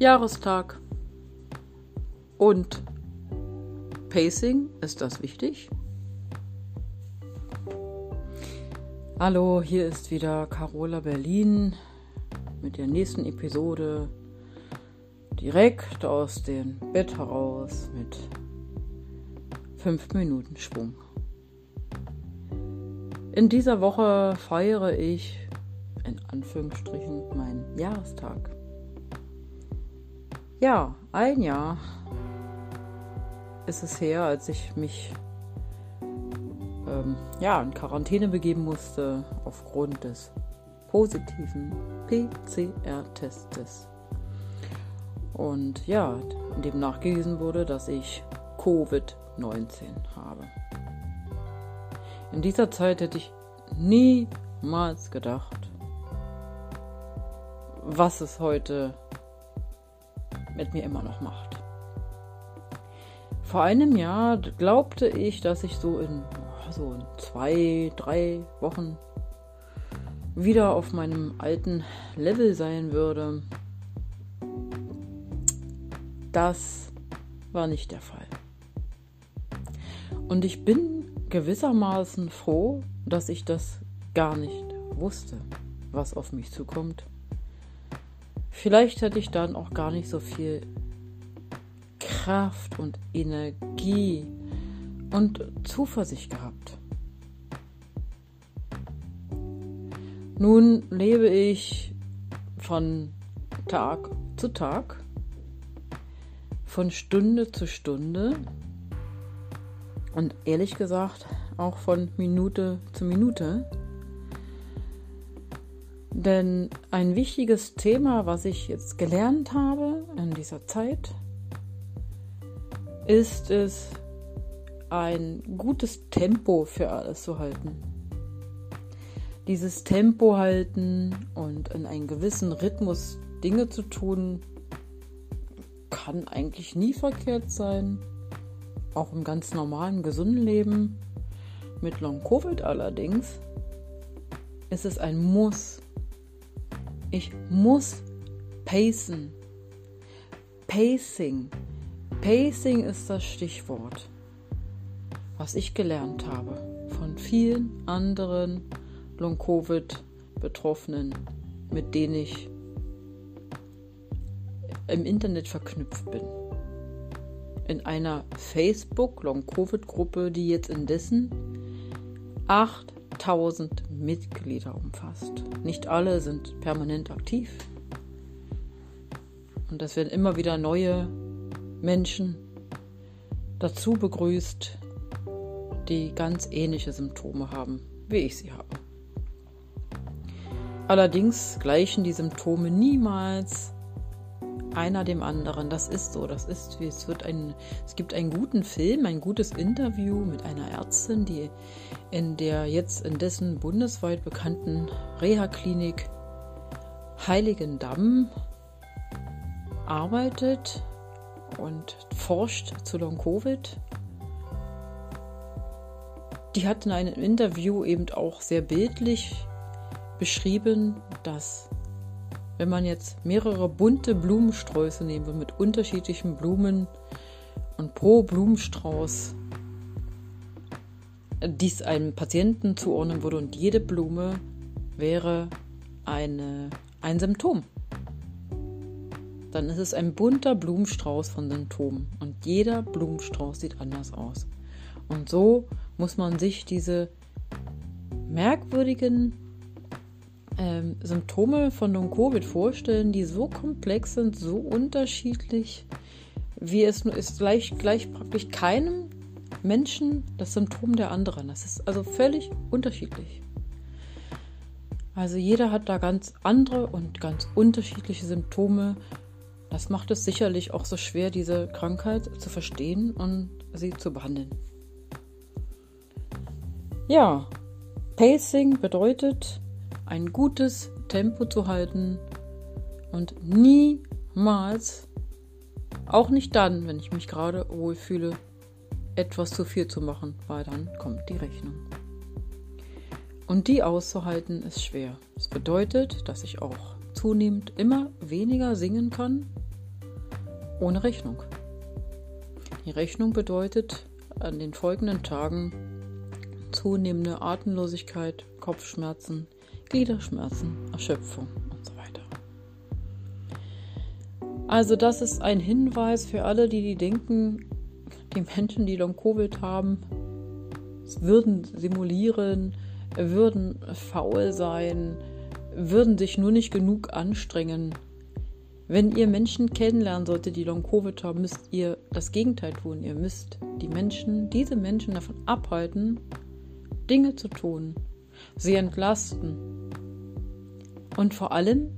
Jahrestag. Und Pacing, ist das wichtig? Hallo, hier ist wieder Carola Berlin mit der nächsten Episode direkt aus dem Bett heraus mit 5 Minuten Schwung. In dieser Woche feiere ich in Anführungsstrichen meinen Jahrestag. Ja, ein Jahr ist es her, als ich mich ähm, ja, in Quarantäne begeben musste aufgrund des positiven PCR-Testes. Und ja, in dem nachgewiesen wurde, dass ich Covid-19 habe. In dieser Zeit hätte ich niemals gedacht, was es heute mit mir immer noch macht. Vor einem Jahr glaubte ich, dass ich so in, so in zwei, drei Wochen wieder auf meinem alten Level sein würde. Das war nicht der Fall. Und ich bin gewissermaßen froh, dass ich das gar nicht wusste, was auf mich zukommt. Vielleicht hätte ich dann auch gar nicht so viel Kraft und Energie und Zuversicht gehabt. Nun lebe ich von Tag zu Tag, von Stunde zu Stunde und ehrlich gesagt auch von Minute zu Minute. Denn ein wichtiges Thema, was ich jetzt gelernt habe in dieser Zeit, ist es, ein gutes Tempo für alles zu halten. Dieses Tempo halten und in einem gewissen Rhythmus Dinge zu tun, kann eigentlich nie verkehrt sein auch im ganz normalen, gesunden Leben. Mit Long-Covid allerdings ist es ein Muss. Ich muss pacen. Pacing. Pacing ist das Stichwort, was ich gelernt habe von vielen anderen Long-Covid-Betroffenen, mit denen ich im Internet verknüpft bin in einer Facebook-Long-Covid-Gruppe, die jetzt indessen 8000 Mitglieder umfasst. Nicht alle sind permanent aktiv. Und es werden immer wieder neue Menschen dazu begrüßt, die ganz ähnliche Symptome haben, wie ich sie habe. Allerdings gleichen die Symptome niemals einer dem anderen. Das ist so. Das ist wie es wird ein. Es gibt einen guten Film, ein gutes Interview mit einer Ärztin, die in der jetzt in dessen bundesweit bekannten Reha-Klinik Heiligendamm arbeitet und forscht zu Long Covid. Die hat in einem Interview eben auch sehr bildlich beschrieben, dass wenn man jetzt mehrere bunte Blumensträuße nehmen würde mit unterschiedlichen Blumen und pro Blumenstrauß dies einem Patienten zuordnen würde und jede Blume wäre eine, ein Symptom. Dann ist es ein bunter Blumenstrauß von Symptomen und jeder Blumenstrauß sieht anders aus. Und so muss man sich diese merkwürdigen ähm, Symptome von Long-Covid vorstellen, die so komplex sind, so unterschiedlich, wie es nur ist, gleich, gleich praktisch keinem Menschen das Symptom der anderen. Das ist also völlig unterschiedlich. Also jeder hat da ganz andere und ganz unterschiedliche Symptome. Das macht es sicherlich auch so schwer, diese Krankheit zu verstehen und sie zu behandeln. Ja, Pacing bedeutet, ein gutes Tempo zu halten und niemals, auch nicht dann, wenn ich mich gerade wohlfühle, etwas zu viel zu machen, weil dann kommt die Rechnung. Und die auszuhalten ist schwer. Das bedeutet, dass ich auch zunehmend immer weniger singen kann, ohne Rechnung. Die Rechnung bedeutet an den folgenden Tagen zunehmende Atemlosigkeit, Kopfschmerzen, Gliederschmerzen, Erschöpfung und so weiter. Also das ist ein Hinweis für alle, die, die denken, die Menschen, die Long-Covid haben, würden simulieren, würden faul sein, würden sich nur nicht genug anstrengen. Wenn ihr Menschen kennenlernen solltet, die Long-Covid haben, müsst ihr das Gegenteil tun. Ihr müsst die Menschen, diese Menschen davon abhalten, Dinge zu tun, sie entlasten und vor allem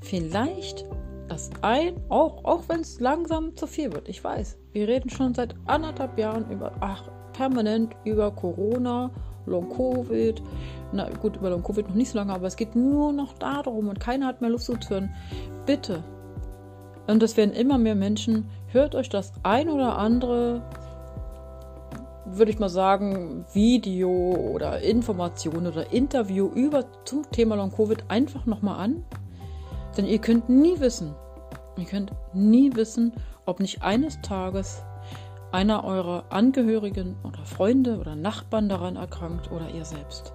vielleicht das ein, auch, auch wenn es langsam zu viel wird. Ich weiß, wir reden schon seit anderthalb Jahren über, ach, permanent über Corona, Long-Covid. Na gut, über Long-Covid noch nicht so lange, aber es geht nur noch darum und keiner hat mehr Lust zu hören. Bitte. Und das werden immer mehr Menschen. Hört euch das ein oder andere würde ich mal sagen, Video oder Information oder Interview über zum Thema Long Covid einfach nochmal an. Denn ihr könnt nie wissen, ihr könnt nie wissen, ob nicht eines Tages einer eurer Angehörigen oder Freunde oder Nachbarn daran erkrankt oder ihr selbst.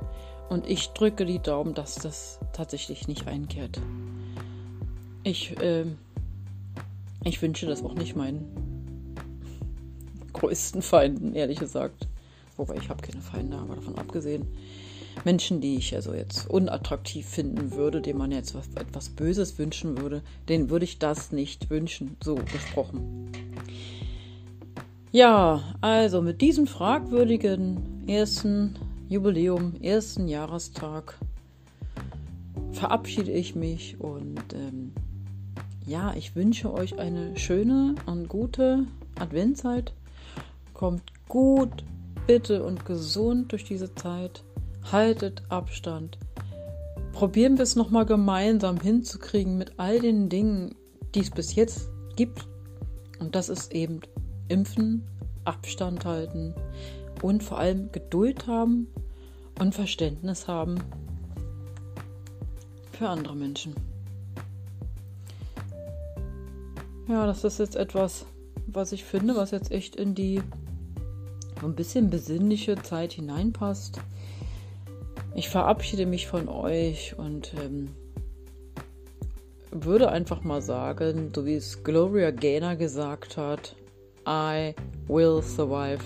Und ich drücke die Daumen, dass das tatsächlich nicht einkehrt. Ich, äh, ich wünsche das auch nicht meinen größten Feinden, ehrlich gesagt. Wobei ich habe keine Feinde, aber davon abgesehen. Menschen, die ich also jetzt unattraktiv finden würde, dem man jetzt was, etwas Böses wünschen würde, denen würde ich das nicht wünschen. So gesprochen. Ja, also mit diesem fragwürdigen ersten Jubiläum, ersten Jahrestag verabschiede ich mich und ähm, ja, ich wünsche euch eine schöne und gute Adventzeit. Kommt gut, bitte und gesund durch diese Zeit. Haltet Abstand. Probieren wir es nochmal gemeinsam hinzukriegen mit all den Dingen, die es bis jetzt gibt. Und das ist eben Impfen, Abstand halten und vor allem Geduld haben und Verständnis haben für andere Menschen. Ja, das ist jetzt etwas, was ich finde, was jetzt echt in die ein bisschen besinnliche Zeit hineinpasst. Ich verabschiede mich von euch und ähm, würde einfach mal sagen, so wie es Gloria Gaynor gesagt hat, I will survive.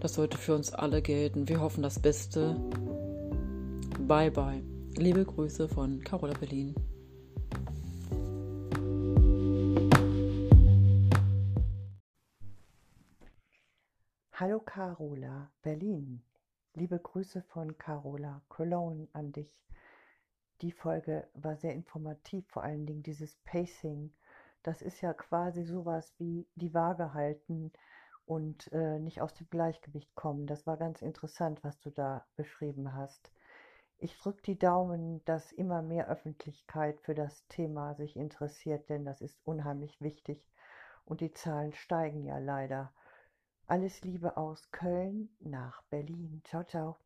Das sollte für uns alle gelten. Wir hoffen das Beste. Bye bye. Liebe Grüße von Carola Berlin. Hallo Carola, Berlin. Liebe Grüße von Carola Cologne an dich. Die Folge war sehr informativ, vor allen Dingen dieses Pacing. Das ist ja quasi sowas wie die Waage halten und äh, nicht aus dem Gleichgewicht kommen. Das war ganz interessant, was du da beschrieben hast. Ich drücke die Daumen, dass immer mehr Öffentlichkeit für das Thema sich interessiert, denn das ist unheimlich wichtig und die Zahlen steigen ja leider. Alles Liebe aus Köln nach Berlin. Ciao, ciao.